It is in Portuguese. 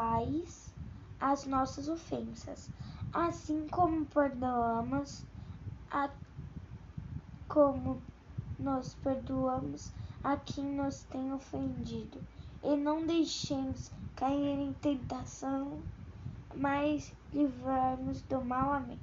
doais as nossas ofensas, assim como perdoamos a como nós perdoamos a quem nos tem ofendido. E não deixemos cair em tentação, mas livrar-nos do mal. Amém.